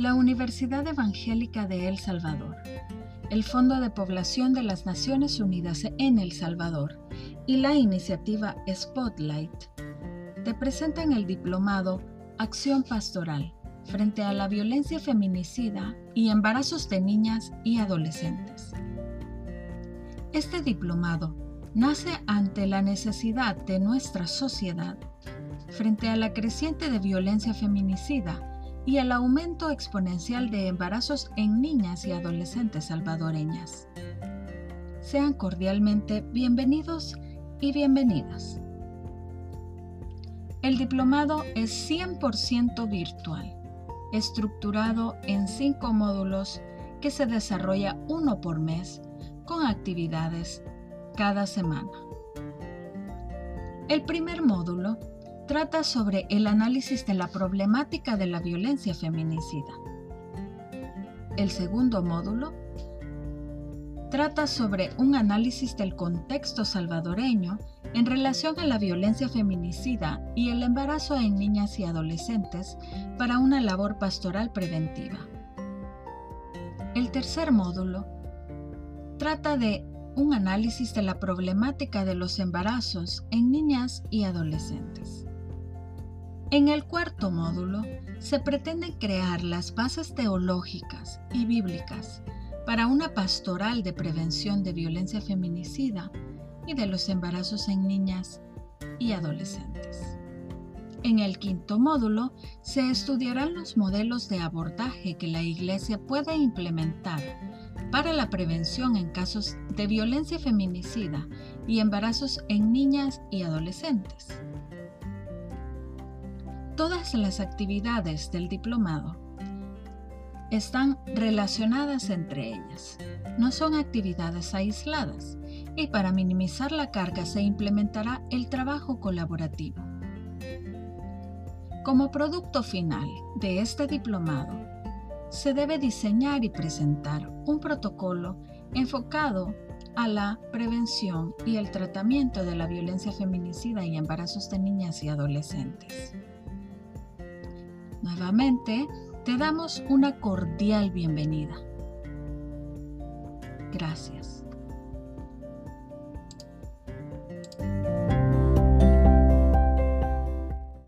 la Universidad Evangélica de El Salvador, el Fondo de Población de las Naciones Unidas en El Salvador y la iniciativa Spotlight te presentan el diplomado Acción Pastoral frente a la violencia feminicida y embarazos de niñas y adolescentes. Este diplomado nace ante la necesidad de nuestra sociedad frente a la creciente de violencia feminicida y el aumento exponencial de embarazos en niñas y adolescentes salvadoreñas. Sean cordialmente bienvenidos y bienvenidas. El diplomado es 100% virtual, estructurado en cinco módulos que se desarrolla uno por mes con actividades cada semana. El primer módulo trata sobre el análisis de la problemática de la violencia feminicida. El segundo módulo trata sobre un análisis del contexto salvadoreño en relación a la violencia feminicida y el embarazo en niñas y adolescentes para una labor pastoral preventiva. El tercer módulo trata de un análisis de la problemática de los embarazos en niñas y adolescentes. En el cuarto módulo se pretende crear las bases teológicas y bíblicas para una pastoral de prevención de violencia feminicida y de los embarazos en niñas y adolescentes. En el quinto módulo se estudiarán los modelos de abordaje que la Iglesia puede implementar para la prevención en casos de violencia feminicida y embarazos en niñas y adolescentes. Todas las actividades del diplomado están relacionadas entre ellas. No son actividades aisladas y para minimizar la carga se implementará el trabajo colaborativo. Como producto final de este diplomado, se debe diseñar y presentar un protocolo enfocado a la prevención y el tratamiento de la violencia feminicida y embarazos de niñas y adolescentes. Nuevamente, te damos una cordial bienvenida. Gracias.